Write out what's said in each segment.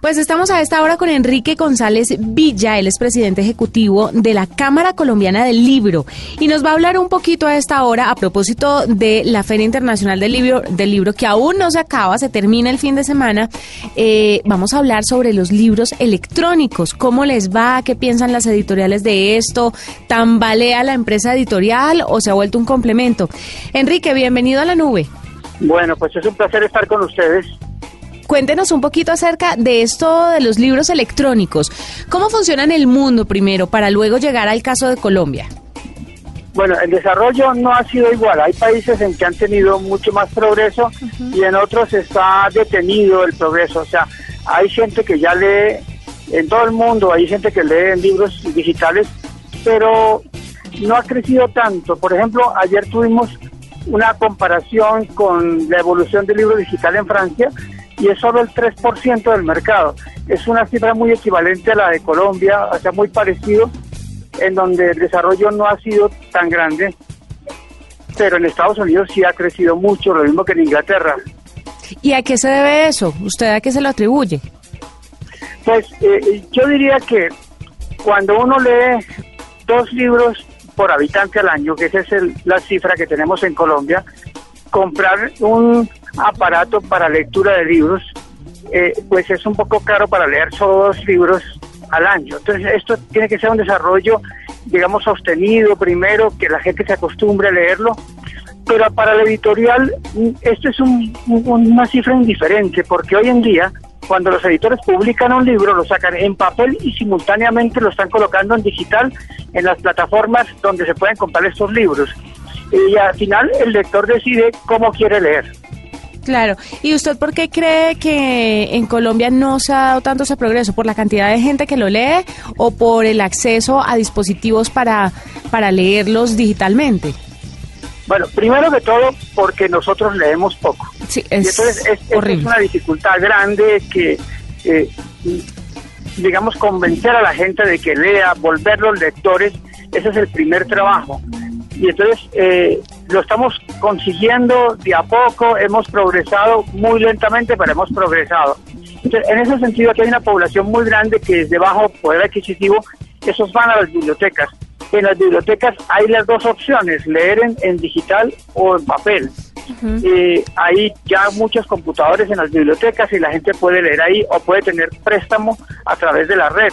Pues estamos a esta hora con Enrique González Villa, él es presidente ejecutivo de la Cámara Colombiana del Libro y nos va a hablar un poquito a esta hora a propósito de la Feria Internacional del Libro, del libro que aún no se acaba, se termina el fin de semana. Eh, vamos a hablar sobre los libros electrónicos, cómo les va, qué piensan las editoriales de esto, tambalea la empresa editorial o se ha vuelto un complemento. Enrique, bienvenido a la nube. Bueno, pues es un placer estar con ustedes. Cuéntenos un poquito acerca de esto de los libros electrónicos. ¿Cómo funciona en el mundo primero para luego llegar al caso de Colombia? Bueno, el desarrollo no ha sido igual. Hay países en que han tenido mucho más progreso y en otros está detenido el progreso. O sea, hay gente que ya lee en todo el mundo, hay gente que lee en libros digitales, pero no ha crecido tanto. Por ejemplo, ayer tuvimos una comparación con la evolución del libro digital en Francia y es solo el 3% del mercado. Es una cifra muy equivalente a la de Colombia, o sea, muy parecido, en donde el desarrollo no ha sido tan grande, pero en Estados Unidos sí ha crecido mucho, lo mismo que en Inglaterra. ¿Y a qué se debe eso? ¿Usted a qué se lo atribuye? Pues eh, yo diría que cuando uno lee dos libros por habitante al año, que esa es la cifra que tenemos en Colombia, comprar un aparato para lectura de libros, eh, pues es un poco caro para leer solo dos libros al año. Entonces esto tiene que ser un desarrollo, digamos, sostenido primero, que la gente se acostumbre a leerlo, pero para la editorial esto es una cifra indiferente, porque hoy en día, cuando los editores publican un libro, lo sacan en papel y simultáneamente lo están colocando en digital en las plataformas donde se pueden comprar estos libros. Y al final el lector decide cómo quiere leer. Claro. ¿Y usted por qué cree que en Colombia no se ha dado tanto ese progreso? ¿Por la cantidad de gente que lo lee o por el acceso a dispositivos para, para leerlos digitalmente? Bueno, primero que todo, porque nosotros leemos poco. Sí, es, es, una dificultad grande que, eh, digamos, convencer a la gente de que lea, volverlos lectores, ese es el primer trabajo. Y entonces, eh, lo estamos consiguiendo de a poco, hemos progresado muy lentamente, pero hemos progresado. en ese sentido, aquí hay una población muy grande que es de bajo poder adquisitivo, esos van a las bibliotecas. En las bibliotecas hay las dos opciones, leer en, digital o en papel. Eh, hay ya muchos computadores en las bibliotecas y la gente puede leer ahí o puede tener préstamo a través de la red.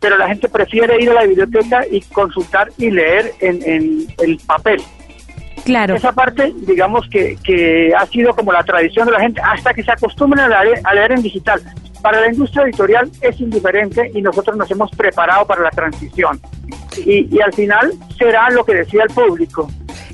Pero la gente prefiere ir a la biblioteca y consultar y leer en, en el papel. Claro. Esa parte, digamos que, que ha sido como la tradición de la gente hasta que se acostumbren a leer, a leer en digital. Para la industria editorial es indiferente y nosotros nos hemos preparado para la transición. Y, y al final será lo que decía el público.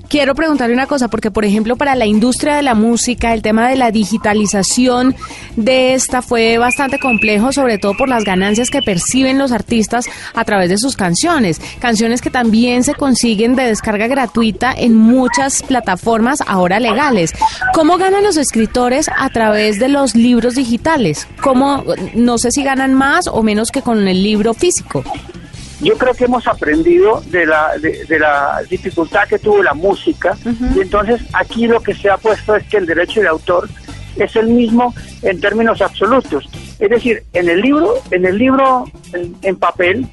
Quiero preguntarle una cosa, porque por ejemplo para la industria de la música, el tema de la digitalización de esta fue bastante complejo, sobre todo por las ganancias que perciben los artistas a través de sus canciones. Canciones que también se consiguen de descarga gratuita en muchas plataformas ahora legales. ¿Cómo ganan los escritores a través de los libros digitales? ¿Cómo, no sé si ganan más o menos que con el libro físico? Yo creo que hemos aprendido de la, de, la dificultad que tuvo la música y entonces aquí lo que se ha puesto es que el derecho de autor es el mismo en términos absolutos. Es decir, en el libro, en el libro en, papel,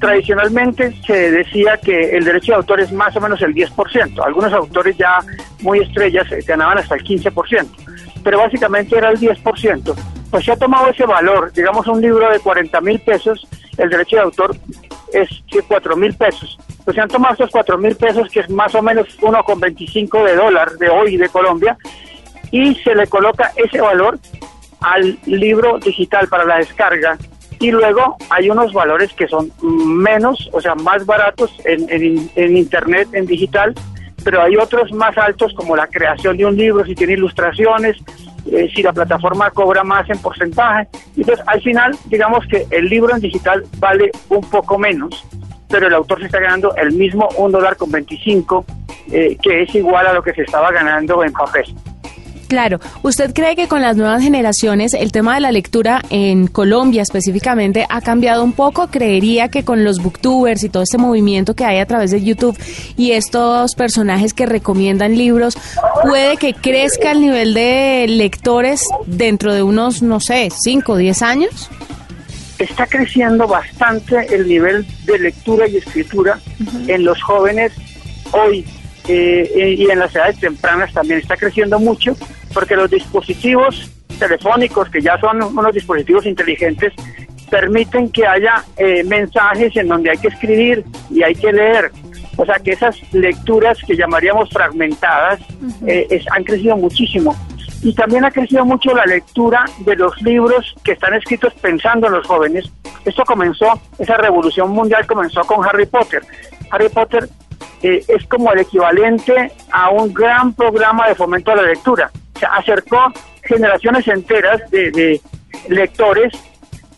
tradicionalmente se decía que el derecho de autor es más o menos el 10%. Algunos autores ya muy estrellas ganaban hasta el 15%, pero básicamente era el 10%. Pues se ha tomado ese valor, digamos un libro de 40 mil pesos, el derecho de autor es de 4 mil pesos. Pues se han tomado estos 4 mil pesos, que es más o menos 1,25 de dólar de hoy de Colombia, y se le coloca ese valor al libro digital para la descarga. Y luego hay unos valores que son menos, o sea, más baratos en, en, Internet, en digital, pero hay otros más altos como la creación de un libro, si tiene ilustraciones, si la plataforma cobra más en porcentaje. Entonces, al final, digamos que el libro en digital vale un poco menos, pero el autor se está ganando el mismo un dólar con 25, eh, que es igual a lo que se estaba ganando en papel. Claro, ¿usted cree que con las nuevas generaciones el tema de la lectura en Colombia específicamente ha cambiado un poco? ¿Creería que con los booktubers y todo este movimiento que hay a través de YouTube y estos personajes que recomiendan libros, puede que crezca el nivel de lectores dentro de unos, no sé, 5 o 10 años? Está creciendo bastante el nivel de lectura y escritura en los jóvenes hoy eh, y en las edades tempranas también está creciendo mucho porque los dispositivos telefónicos, que ya son unos dispositivos inteligentes, permiten que haya eh, mensajes en donde hay que escribir y hay que leer. O sea que esas lecturas que llamaríamos fragmentadas eh, han crecido muchísimo. Y también ha crecido mucho la lectura de los libros que están escritos pensando en los jóvenes. Esto comenzó, esa revolución mundial comenzó con Harry Potter. Harry Potter eh, es como el equivalente a un gran programa de fomento a la lectura. Se acercó generaciones enteras de, lectores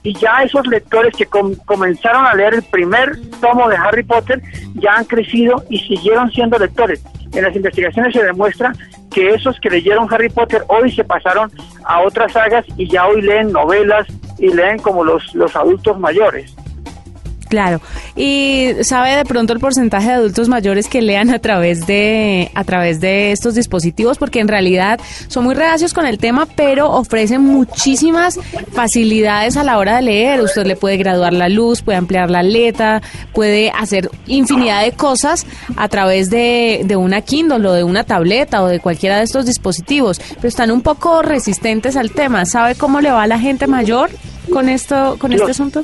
y ya esos lectores que comenzaron a leer el primer tomo de Harry Potter ya han crecido y siguieron siendo lectores. En las investigaciones se demuestra que esos que leyeron Harry Potter hoy se pasaron a otras sagas y ya hoy leen novelas y leen como los, los adultos mayores. Claro. ¿Y sabe de pronto el porcentaje de adultos mayores que lean a través de a través de estos dispositivos porque en realidad son muy reacios con el tema, pero ofrecen muchísimas facilidades a la hora de leer. Usted le puede graduar la luz, puede ampliar la letra, puede hacer infinidad de cosas a través de, de una Kindle o de una tableta o de cualquiera de estos dispositivos, pero están un poco resistentes al tema. ¿Sabe cómo le va a la gente mayor con esto con este asunto?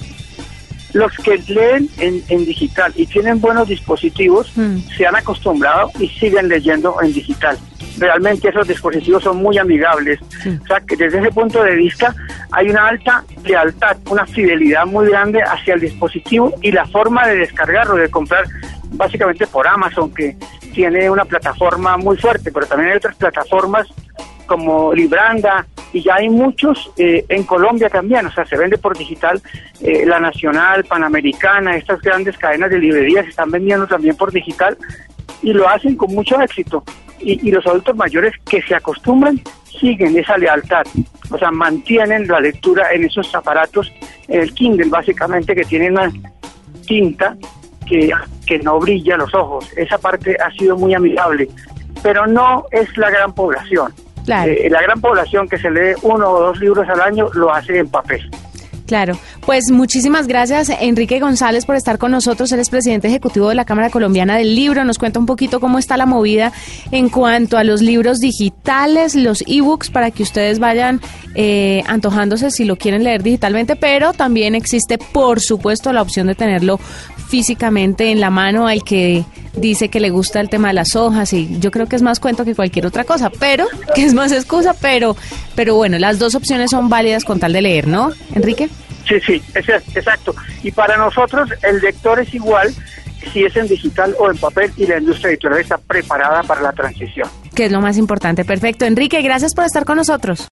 Los que leen en, digital y tienen buenos dispositivos mm. se han acostumbrado y siguen leyendo en digital. Realmente esos dispositivos son muy amigables. O sea que desde ese punto de vista hay una alta lealtad, una fidelidad muy grande hacia el dispositivo y la forma de descargarlo, de comprar básicamente por Amazon, que tiene una plataforma muy fuerte, pero también hay otras plataformas como Libranda, y ya hay muchos eh, en Colombia también, o sea, se vende por digital, eh, la Nacional, Panamericana, estas grandes cadenas de librerías están vendiendo también por digital y lo hacen con mucho éxito. Y, los adultos mayores que se acostumbran siguen esa lealtad, o sea, mantienen la lectura en esos aparatos, en el Kindle básicamente, que tiene una tinta que, que no brilla los ojos. Esa parte ha sido muy amigable, pero no es la gran población. Eh, la gran población que se lee uno o dos libros al año lo hace en papel. Claro, pues muchísimas gracias Enrique González por estar con nosotros. Él es presidente ejecutivo de la Cámara Colombiana del Libro. Nos cuenta un poquito cómo está la movida en cuanto a los libros digitales, los ebooks, para que ustedes vayan eh, antojándose si lo quieren leer digitalmente, pero también existe, por supuesto, la opción de tenerlo físicamente en la mano al que dice que le gusta el tema de las hojas y yo creo que es más cuento que cualquier otra cosa, pero que es más excusa, pero pero bueno, las dos opciones son válidas con tal de leer, ¿no? Enrique. Sí, sí, exacto. Y para nosotros el lector es igual si es en digital o en papel y la industria editorial está preparada para la transición. Que es lo más importante. Perfecto. Enrique, gracias por estar con nosotros.